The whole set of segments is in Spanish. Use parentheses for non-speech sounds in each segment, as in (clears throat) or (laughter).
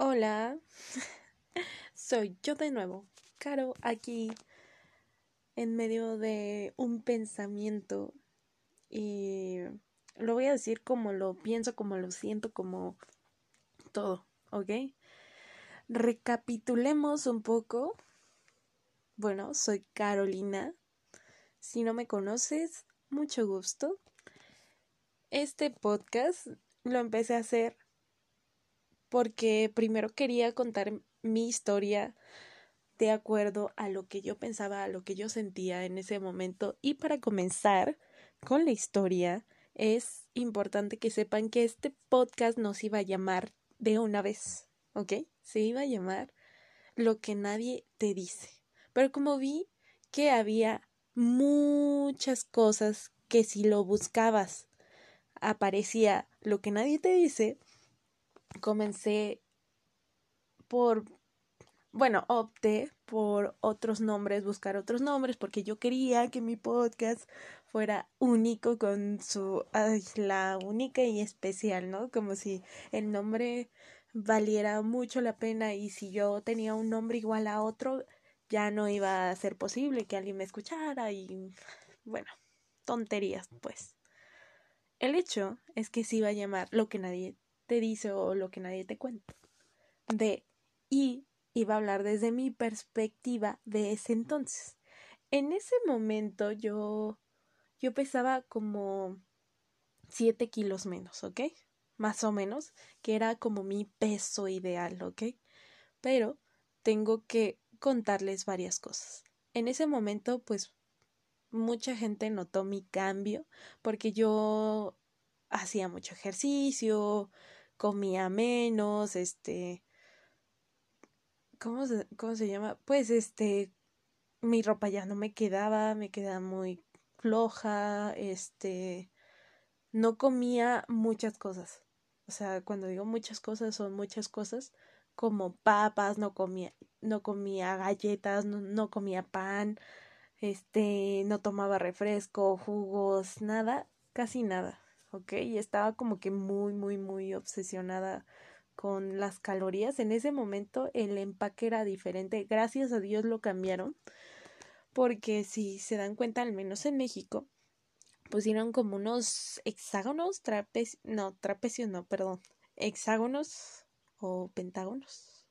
Hola, (laughs) soy yo de nuevo, Caro, aquí en medio de un pensamiento y lo voy a decir como lo pienso, como lo siento, como todo, ¿ok? Recapitulemos un poco. Bueno, soy Carolina. Si no me conoces, mucho gusto. Este podcast lo empecé a hacer porque primero quería contar mi historia de acuerdo a lo que yo pensaba, a lo que yo sentía en ese momento. Y para comenzar con la historia, es importante que sepan que este podcast no se iba a llamar de una vez, ¿ok? Se iba a llamar Lo que nadie te dice. Pero como vi que había muchas cosas que si lo buscabas aparecía lo que nadie te dice, comencé por, bueno, opté por otros nombres, buscar otros nombres, porque yo quería que mi podcast fuera único con su, ay, la única y especial, ¿no? Como si el nombre valiera mucho la pena y si yo tenía un nombre igual a otro, ya no iba a ser posible que alguien me escuchara y, bueno, tonterías, pues. El hecho es que se iba a llamar lo que nadie te dice o lo que nadie te cuenta. De y iba a hablar desde mi perspectiva de ese entonces. En ese momento yo yo pesaba como siete kilos menos, ¿ok? Más o menos, que era como mi peso ideal, ¿ok? Pero tengo que contarles varias cosas. En ese momento, pues, mucha gente notó mi cambio porque yo hacía mucho ejercicio, comía menos, este, ¿cómo se, cómo se llama? Pues este, mi ropa ya no me quedaba, me quedaba muy floja, este, no comía muchas cosas. O sea, cuando digo muchas cosas, son muchas cosas, como papas, no comía, no comía galletas, no, no comía pan, este, no tomaba refresco, jugos, nada, casi nada. ¿Ok? Y estaba como que muy, muy, muy obsesionada con las calorías. En ese momento el empaque era diferente. Gracias a Dios lo cambiaron. Porque si se dan cuenta, al menos en México, pusieron como unos hexágonos, trapecios, no, trapecios no, perdón, hexágonos o pentágonos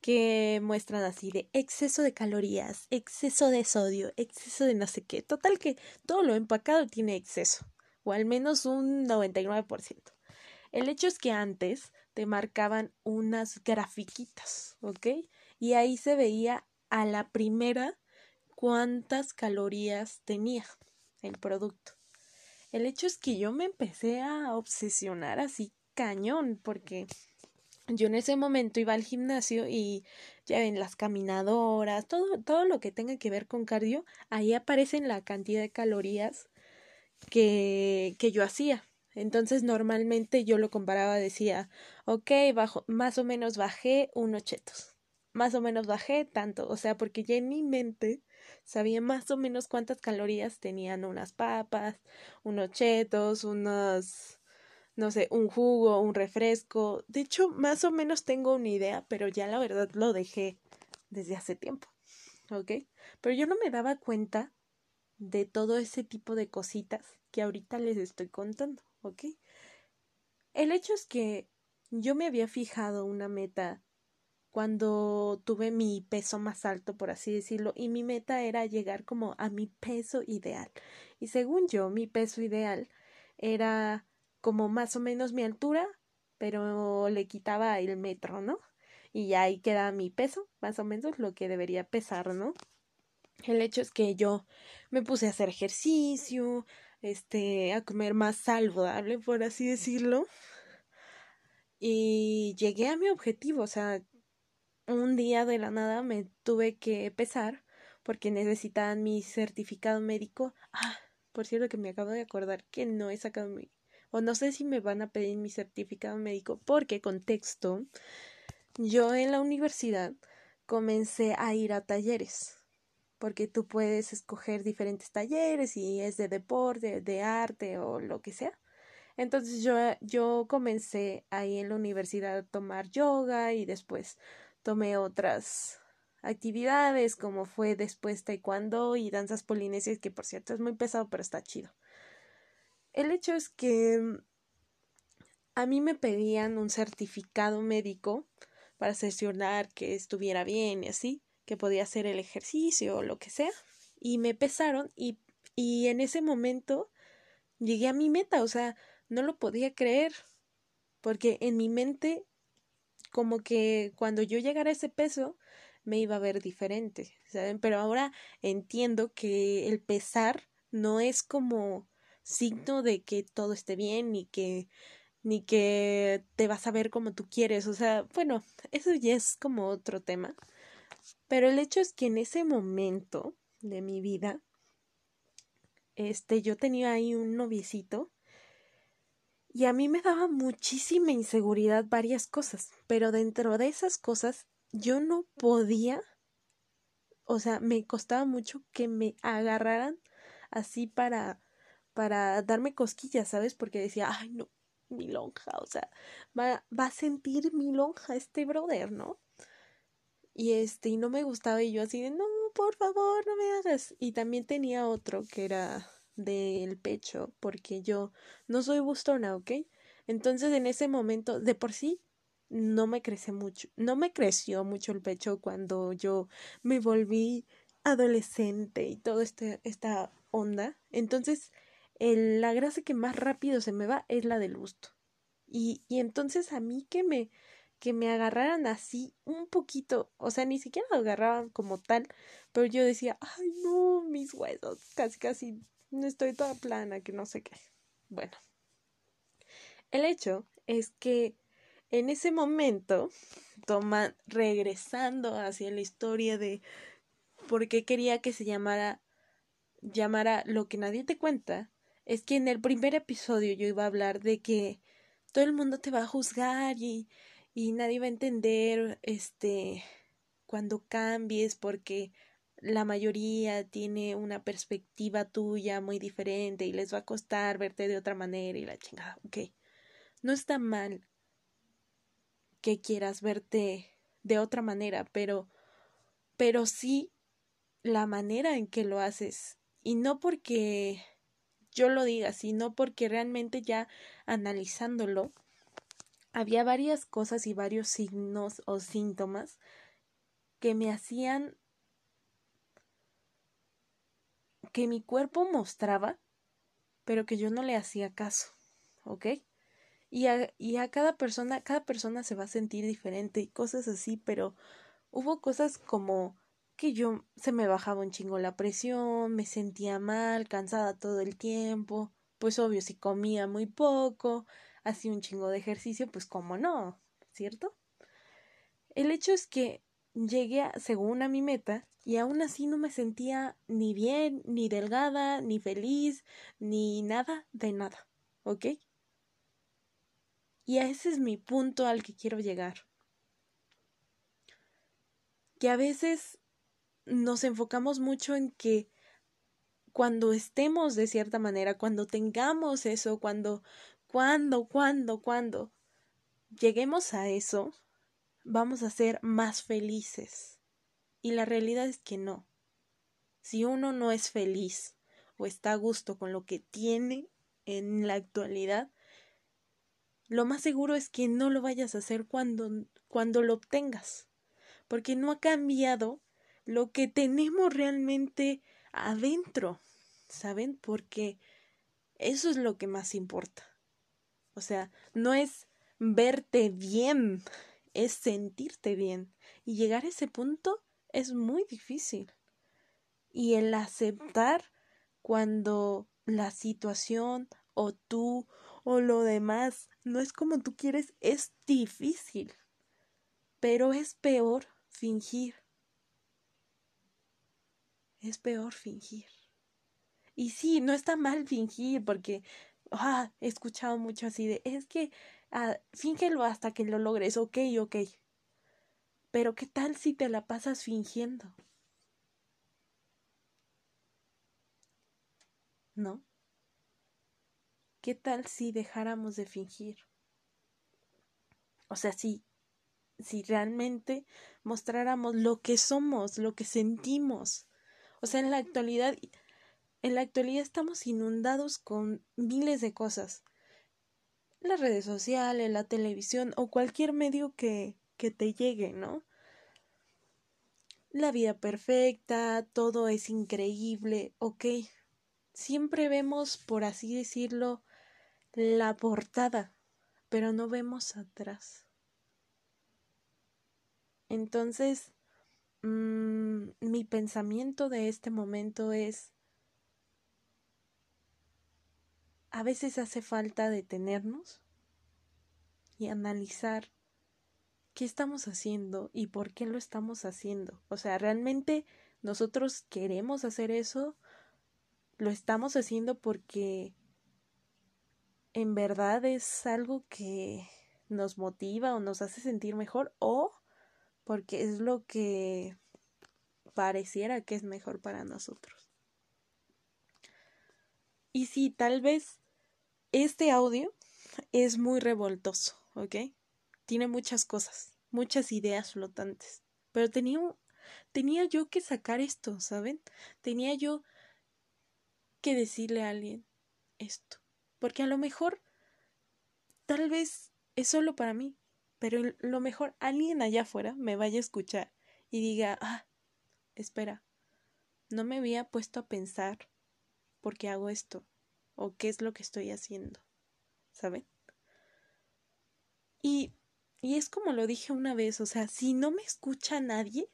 que muestran así de exceso de calorías, exceso de sodio, exceso de no sé qué. Total que todo lo empacado tiene exceso o al menos un 99%. El hecho es que antes te marcaban unas grafiquitas, ¿ok? Y ahí se veía a la primera cuántas calorías tenía el producto. El hecho es que yo me empecé a obsesionar así cañón porque yo en ese momento iba al gimnasio y ya ven las caminadoras, todo, todo lo que tenga que ver con cardio, ahí aparecen la cantidad de calorías que, que yo hacía. Entonces normalmente yo lo comparaba, decía, ok, bajo, más o menos bajé unos chetos, más o menos bajé tanto, o sea, porque ya en mi mente sabía más o menos cuántas calorías tenían unas papas, unos chetos, unos, no sé, un jugo, un refresco. De hecho, más o menos tengo una idea, pero ya la verdad lo dejé desde hace tiempo, ¿ok? Pero yo no me daba cuenta de todo ese tipo de cositas que ahorita les estoy contando, ¿ok? El hecho es que yo me había fijado una meta cuando tuve mi peso más alto, por así decirlo, y mi meta era llegar como a mi peso ideal. Y según yo, mi peso ideal era como más o menos mi altura, pero le quitaba el metro, ¿no? Y ahí queda mi peso, más o menos lo que debería pesar, ¿no? El hecho es que yo me puse a hacer ejercicio, este, a comer más saludable, por así decirlo. Y llegué a mi objetivo, o sea, un día de la nada me tuve que pesar porque necesitaban mi certificado médico. Ah, por cierto que me acabo de acordar que no he sacado mi o no sé si me van a pedir mi certificado médico porque contexto yo en la universidad comencé a ir a talleres porque tú puedes escoger diferentes talleres y es de deporte, de arte o lo que sea. Entonces yo, yo comencé ahí en la universidad a tomar yoga y después tomé otras actividades como fue después taekwondo y danzas polinesias que por cierto es muy pesado pero está chido. El hecho es que a mí me pedían un certificado médico para sesionar que estuviera bien y así, que podía hacer el ejercicio o lo que sea. Y me pesaron y, y en ese momento llegué a mi meta, o sea, no lo podía creer, porque en mi mente como que cuando yo llegara a ese peso me iba a ver diferente, ¿saben? Pero ahora entiendo que el pesar no es como signo de que todo esté bien ni que ni que te vas a ver como tú quieres, o sea, bueno, eso ya es como otro tema. Pero el hecho es que en ese momento de mi vida este yo tenía ahí un noviecito y a mí me daba muchísima inseguridad varias cosas, pero dentro de esas cosas yo no podía, o sea, me costaba mucho que me agarraran así para para darme cosquillas, ¿sabes? Porque decía, ay, no, mi lonja, o sea, va, va a sentir mi lonja este brother, ¿no? Y este, y no me gustaba, y yo así de, no, por favor, no me hagas. Y también tenía otro que era del pecho, porque yo no soy bustona, ¿ok? Entonces en ese momento, de por sí, no me crece mucho, no me creció mucho el pecho cuando yo me volví adolescente y toda este, esta onda. Entonces, el, la grasa que más rápido se me va es la del busto. Y, y entonces a mí que me, que me agarraran así un poquito, o sea, ni siquiera lo agarraban como tal, pero yo decía, ay no, mis huesos, casi casi no estoy toda plana, que no sé qué. Bueno, el hecho es que en ese momento, toma, regresando hacia la historia de por qué quería que se llamara, llamara lo que nadie te cuenta, es que en el primer episodio yo iba a hablar de que todo el mundo te va a juzgar y, y nadie va a entender este cuando cambies porque la mayoría tiene una perspectiva tuya muy diferente y les va a costar verte de otra manera y la chingada, ok. No está mal que quieras verte de otra manera, pero pero sí la manera en que lo haces y no porque yo lo diga, sino porque realmente ya analizándolo había varias cosas y varios signos o síntomas que me hacían que mi cuerpo mostraba, pero que yo no le hacía caso, ¿ok? Y a, y a cada persona, cada persona se va a sentir diferente y cosas así, pero hubo cosas como que yo se me bajaba un chingo la presión, me sentía mal, cansada todo el tiempo, pues obvio si comía muy poco, hacía un chingo de ejercicio, pues cómo no, ¿cierto? El hecho es que llegué según a mi meta y aún así no me sentía ni bien, ni delgada, ni feliz, ni nada de nada, ¿ok? Y ese es mi punto al que quiero llegar. Que a veces nos enfocamos mucho en que cuando estemos de cierta manera, cuando tengamos eso, cuando, cuando, cuando, cuando lleguemos a eso, vamos a ser más felices. Y la realidad es que no. Si uno no es feliz o está a gusto con lo que tiene en la actualidad, lo más seguro es que no lo vayas a hacer cuando, cuando lo obtengas, porque no ha cambiado lo que tenemos realmente adentro, ¿saben? Porque eso es lo que más importa. O sea, no es verte bien, es sentirte bien. Y llegar a ese punto es muy difícil. Y el aceptar cuando la situación o tú o lo demás no es como tú quieres es difícil. Pero es peor fingir es peor fingir. Y sí, no está mal fingir porque ah, he escuchado mucho así de, es que ah, fíngelo hasta que lo logres, ok, ok. Pero ¿qué tal si te la pasas fingiendo? ¿No? ¿Qué tal si dejáramos de fingir? O sea, si, si realmente mostráramos lo que somos, lo que sentimos. O sea, en la actualidad, en la actualidad estamos inundados con miles de cosas. Las redes sociales, la televisión o cualquier medio que, que te llegue, ¿no? La vida perfecta, todo es increíble, ok. Siempre vemos, por así decirlo, la portada, pero no vemos atrás. Entonces, mmm, mi pensamiento de este momento es, a veces hace falta detenernos y analizar qué estamos haciendo y por qué lo estamos haciendo. O sea, realmente nosotros queremos hacer eso, lo estamos haciendo porque en verdad es algo que nos motiva o nos hace sentir mejor o porque es lo que pareciera que es mejor para nosotros. Y sí, tal vez este audio es muy revoltoso, ¿ok? Tiene muchas cosas, muchas ideas flotantes, pero tenía, tenía yo que sacar esto, ¿saben? Tenía yo que decirle a alguien esto, porque a lo mejor tal vez es solo para mí, pero lo mejor alguien allá afuera me vaya a escuchar y diga, ah, espera, no me había puesto a pensar por qué hago esto o qué es lo que estoy haciendo, ¿saben? Y, y es como lo dije una vez, o sea, si no me escucha nadie,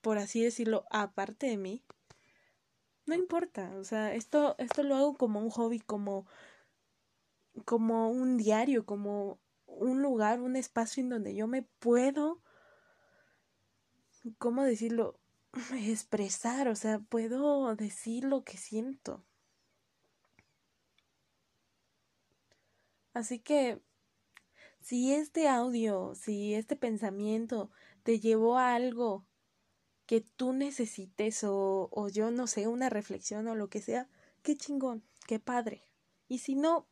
por así decirlo, aparte de mí, no importa, o sea, esto, esto lo hago como un hobby, como, como un diario, como un lugar, un espacio en donde yo me puedo, ¿cómo decirlo? (clears throat) expresar, o sea, puedo decir lo que siento. Así que, si este audio, si este pensamiento te llevó a algo que tú necesites o, o yo no sé, una reflexión o lo que sea, qué chingón, qué padre. Y si no,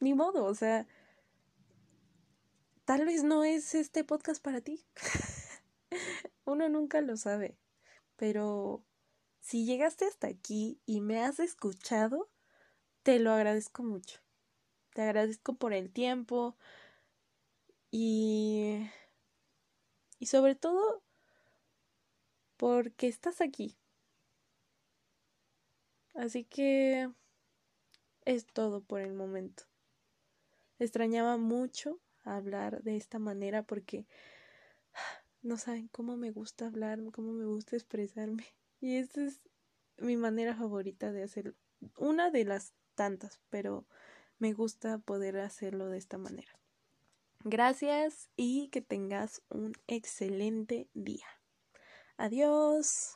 ni modo, o sea, tal vez no es este podcast para ti. (laughs) Uno nunca lo sabe. Pero si llegaste hasta aquí y me has escuchado, te lo agradezco mucho. Te agradezco por el tiempo y y sobre todo porque estás aquí. Así que es todo por el momento. Extrañaba mucho hablar de esta manera porque (sighs) no saben cómo me gusta hablar, cómo me gusta expresarme. (laughs) Y esa es mi manera favorita de hacerlo. Una de las tantas, pero me gusta poder hacerlo de esta manera. Gracias y que tengas un excelente día. Adiós.